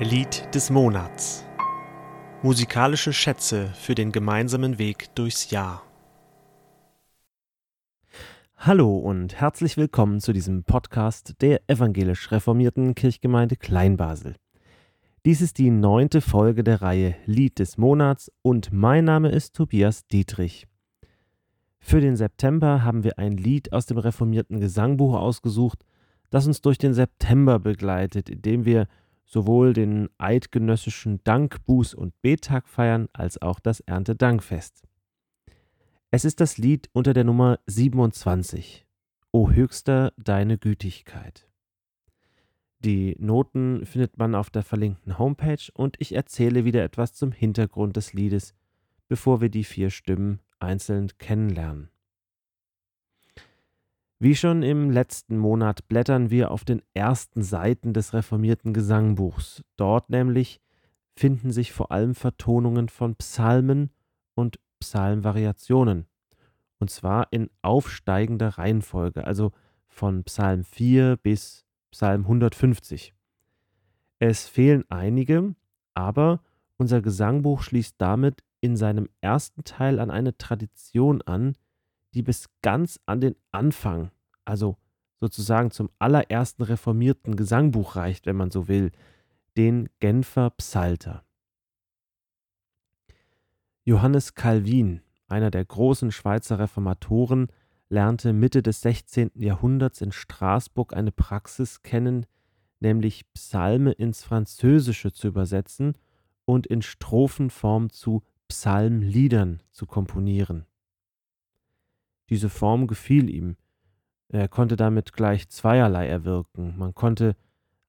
Lied des Monats. Musikalische Schätze für den gemeinsamen Weg durchs Jahr. Hallo und herzlich willkommen zu diesem Podcast der evangelisch reformierten Kirchgemeinde Kleinbasel. Dies ist die neunte Folge der Reihe Lied des Monats und mein Name ist Tobias Dietrich. Für den September haben wir ein Lied aus dem reformierten Gesangbuch ausgesucht, das uns durch den September begleitet, indem wir sowohl den eidgenössischen Dank-, Buß- und Bettag feiern, als auch das Erntedankfest. Es ist das Lied unter der Nummer 27. O höchster deine Gütigkeit. Die Noten findet man auf der verlinkten Homepage und ich erzähle wieder etwas zum Hintergrund des Liedes, bevor wir die vier Stimmen einzeln kennenlernen. Wie schon im letzten Monat blättern wir auf den ersten Seiten des reformierten Gesangbuchs. Dort nämlich finden sich vor allem Vertonungen von Psalmen und Psalmvariationen. Und zwar in aufsteigender Reihenfolge, also von Psalm 4 bis Psalm 150. Es fehlen einige, aber unser Gesangbuch schließt damit in seinem ersten Teil an eine Tradition an, die bis ganz an den Anfang, also sozusagen zum allerersten reformierten Gesangbuch reicht, wenn man so will, den Genfer Psalter. Johannes Calvin, einer der großen Schweizer Reformatoren, lernte Mitte des 16. Jahrhunderts in Straßburg eine Praxis kennen, nämlich Psalme ins Französische zu übersetzen und in Strophenform zu Psalmliedern zu komponieren. Diese Form gefiel ihm. Er konnte damit gleich zweierlei erwirken. Man konnte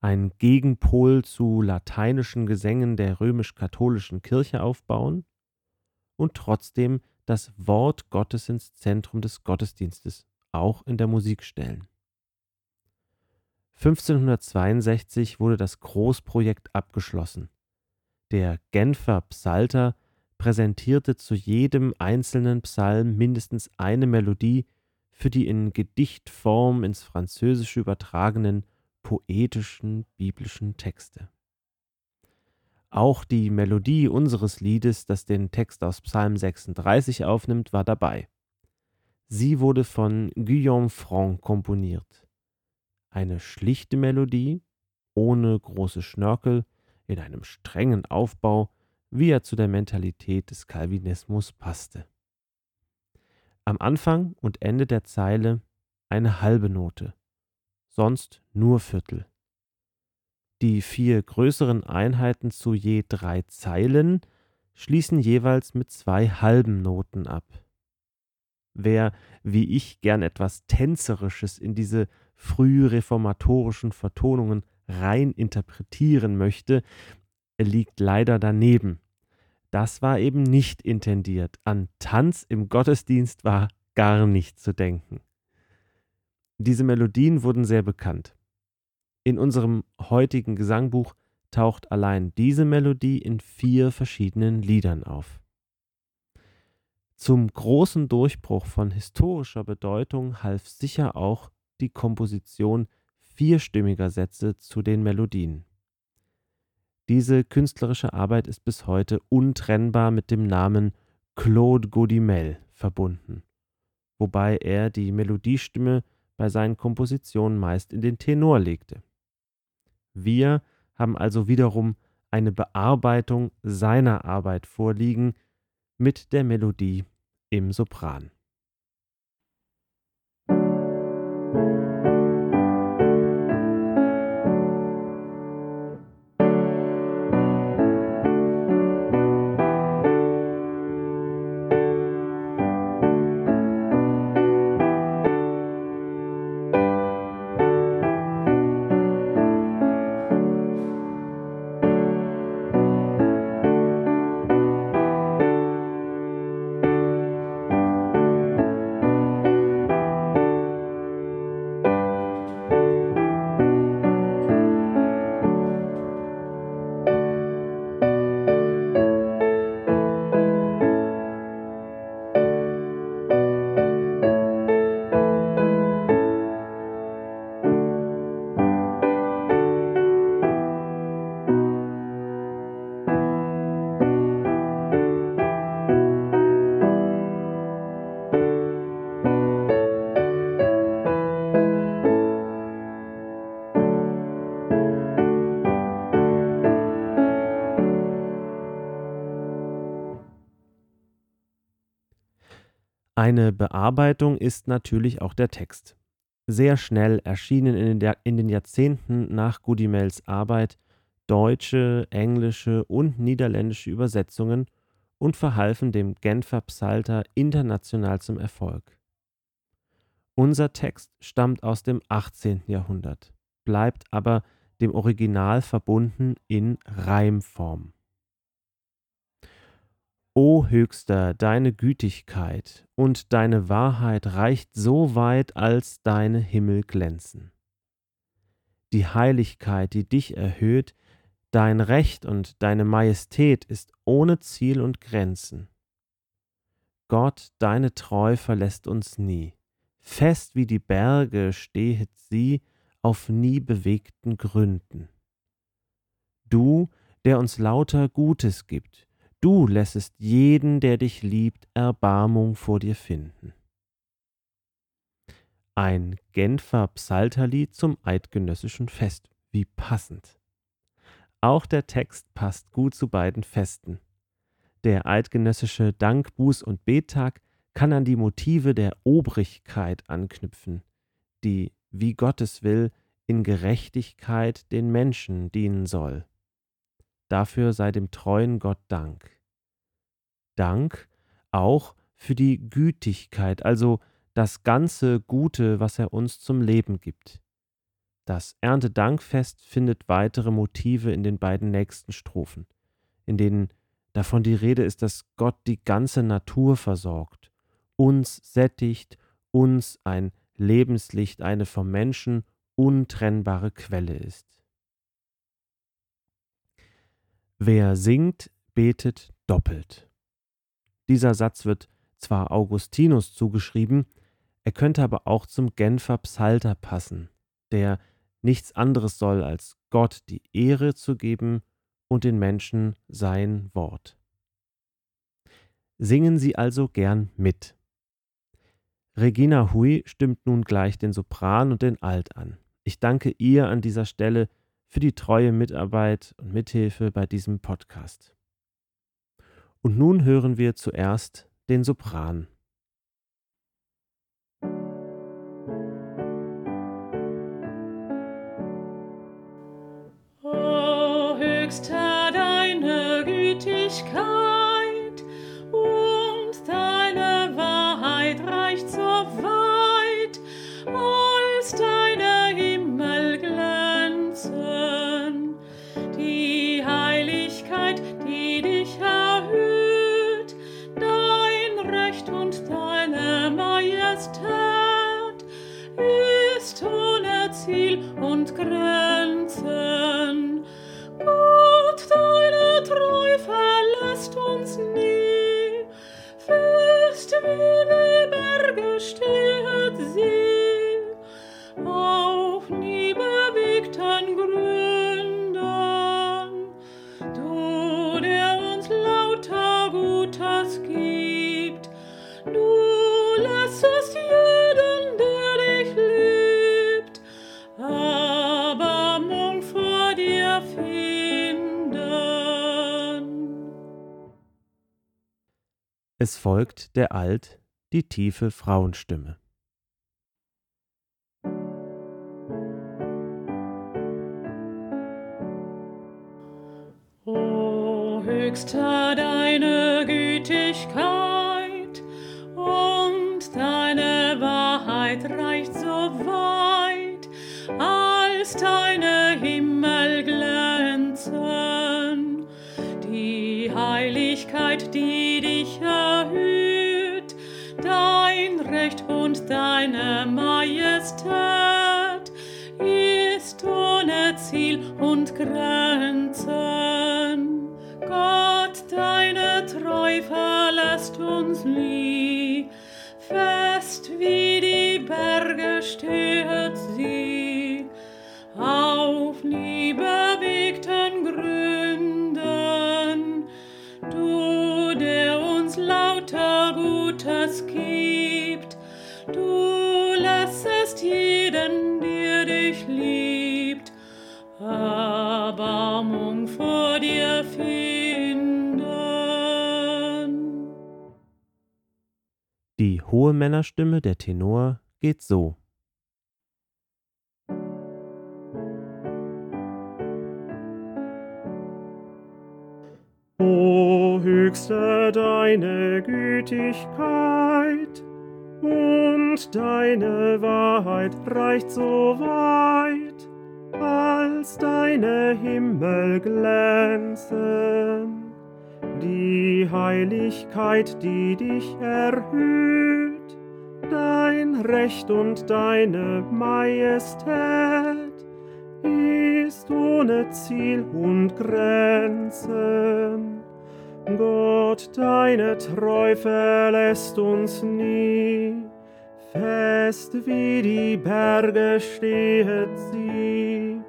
einen Gegenpol zu lateinischen Gesängen der römisch-katholischen Kirche aufbauen und trotzdem das Wort Gottes ins Zentrum des Gottesdienstes, auch in der Musik stellen. 1562 wurde das Großprojekt abgeschlossen. Der Genfer Psalter präsentierte zu jedem einzelnen Psalm mindestens eine Melodie für die in Gedichtform ins Französische übertragenen poetischen biblischen Texte. Auch die Melodie unseres Liedes, das den Text aus Psalm 36 aufnimmt, war dabei. Sie wurde von Guillaume Franc komponiert. Eine schlichte Melodie, ohne große Schnörkel, in einem strengen Aufbau, wie er zu der Mentalität des Calvinismus passte. Am Anfang und Ende der Zeile eine halbe Note, sonst nur Viertel. Die vier größeren Einheiten zu je drei Zeilen schließen jeweils mit zwei halben Noten ab. Wer, wie ich, gern etwas Tänzerisches in diese frühreformatorischen Vertonungen rein interpretieren möchte, liegt leider daneben. Das war eben nicht intendiert. An Tanz im Gottesdienst war gar nicht zu denken. Diese Melodien wurden sehr bekannt. In unserem heutigen Gesangbuch taucht allein diese Melodie in vier verschiedenen Liedern auf. Zum großen Durchbruch von historischer Bedeutung half sicher auch die Komposition vierstimmiger Sätze zu den Melodien. Diese künstlerische Arbeit ist bis heute untrennbar mit dem Namen Claude Godimel verbunden, wobei er die Melodiestimme bei seinen Kompositionen meist in den Tenor legte. Wir haben also wiederum eine Bearbeitung seiner Arbeit vorliegen mit der Melodie im Sopran. Eine Bearbeitung ist natürlich auch der Text. Sehr schnell erschienen in den, in den Jahrzehnten nach Gudimels Arbeit deutsche, englische und niederländische Übersetzungen und verhalfen dem Genfer Psalter international zum Erfolg. Unser Text stammt aus dem 18. Jahrhundert, bleibt aber dem Original verbunden in Reimform. O Höchster, deine Gütigkeit und deine Wahrheit reicht so weit, als deine Himmel glänzen. Die Heiligkeit, die dich erhöht, dein Recht und deine Majestät ist ohne Ziel und Grenzen. Gott, deine Treu verlässt uns nie. Fest wie die Berge stehet sie auf nie bewegten Gründen. Du, der uns lauter Gutes gibt, Du lässest jeden, der dich liebt, Erbarmung vor dir finden. Ein Genfer Psalterlied zum eidgenössischen Fest. Wie passend. Auch der Text passt gut zu beiden Festen. Der eidgenössische Dank, Buß und Bettag kann an die Motive der Obrigkeit anknüpfen, die, wie Gottes will, in Gerechtigkeit den Menschen dienen soll. Dafür sei dem treuen Gott Dank. Dank auch für die Gütigkeit, also das ganze Gute, was er uns zum Leben gibt. Das Erntedankfest findet weitere Motive in den beiden nächsten Strophen, in denen davon die Rede ist, dass Gott die ganze Natur versorgt, uns sättigt, uns ein Lebenslicht, eine vom Menschen untrennbare Quelle ist. Wer singt, betet doppelt. Dieser Satz wird zwar Augustinus zugeschrieben, er könnte aber auch zum Genfer Psalter passen, der nichts anderes soll, als Gott die Ehre zu geben und den Menschen sein Wort. Singen Sie also gern mit. Regina Hui stimmt nun gleich den Sopran und den Alt an. Ich danke ihr an dieser Stelle für die treue Mitarbeit und Mithilfe bei diesem Podcast. Und nun hören wir zuerst den Sopran. Folgt der Alt, die tiefe Frauenstimme. O höchster deine Gütigkeit und deine Wahrheit reicht so weit, als deine Himmel glänzen. Die Heiligkeit, die und deine Majestät ist ohne Ziel und Grenzen. Gott, deine Treu verlässt uns nie, fest wie die Berge stehet sie, auf nie Gründen. Du, der uns lauter Gutes gibt, Du lässest jeden, der dich liebt, Erbarmung vor dir finden. Die hohe Männerstimme, der Tenor, geht so. O höchste deine Gütigkeit und deine Wahrheit reicht so weit, als deine Himmel glänzen. Die Heiligkeit, die dich erhöht, dein Recht und deine Majestät, ist ohne Ziel und Grenzen. Gott, deine Treu verlässt uns nie, fest wie die Berge stehet sie,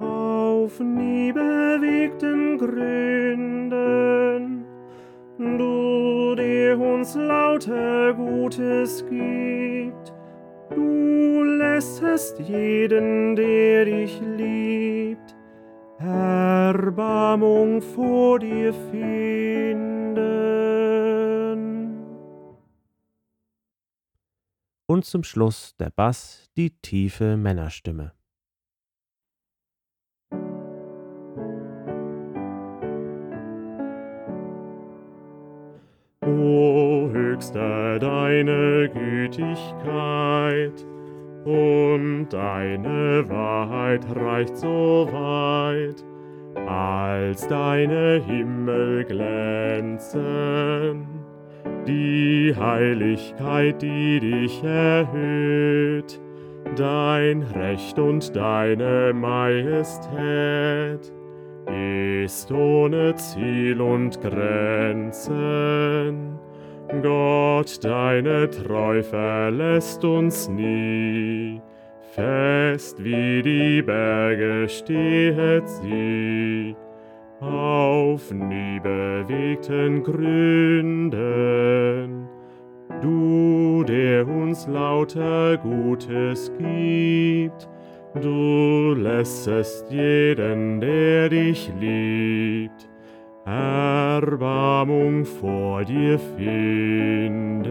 auf nie bewegten Gründen. Du, der uns lauter Gutes gibt, Du lässest jeden, der dich liebt, Erbarmung vor dir finden. Und zum Schluss der Bass, die tiefe Männerstimme. O höchster deine Gütigkeit und deine Wahrheit reicht so weit, als deine Himmel glänzen. Die Heiligkeit, die dich erhöht, dein Recht und deine Majestät, ist ohne Ziel und Grenzen. Gott, deine Treu verlässt uns nie. Fest wie die Berge stehet sie, auf nie bewegten Gründen. Du, der uns lauter Gutes gibt, Du lässest jeden, der dich liebt, Erbarmung vor dir finden.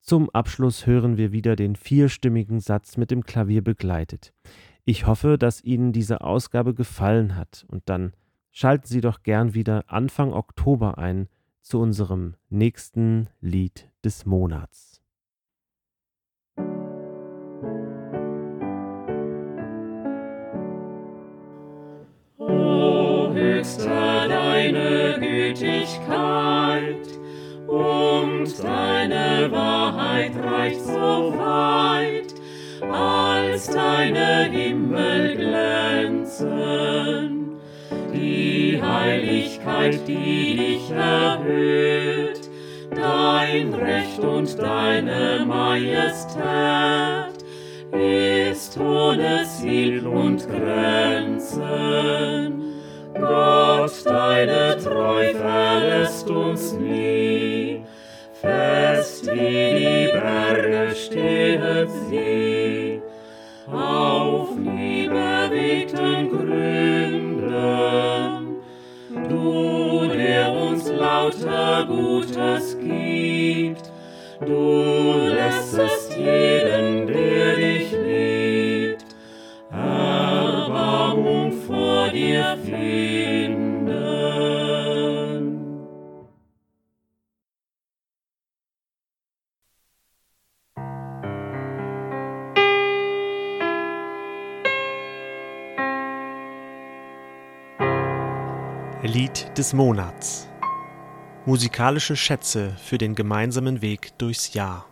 Zum Abschluss hören wir wieder den vierstimmigen Satz mit dem Klavier begleitet. Ich hoffe, dass Ihnen diese Ausgabe gefallen hat und dann schalten Sie doch gern wieder Anfang Oktober ein zu unserem nächsten Lied des Monats. Höchste deine Gütigkeit und deine Wahrheit reicht so weit, als deine Himmel glänzen. Die Heiligkeit, die dich erhöht, dein Recht und deine Majestät, ist ohne Ziel und Grenzen. Gott, verlässt uns nie. Fest wie die Berge stehet sie, auf nie bewegten Gründen. Du, der uns lauter Gutes gibt, du lässest jeden, des Monats. Musikalische Schätze für den gemeinsamen Weg durchs Jahr.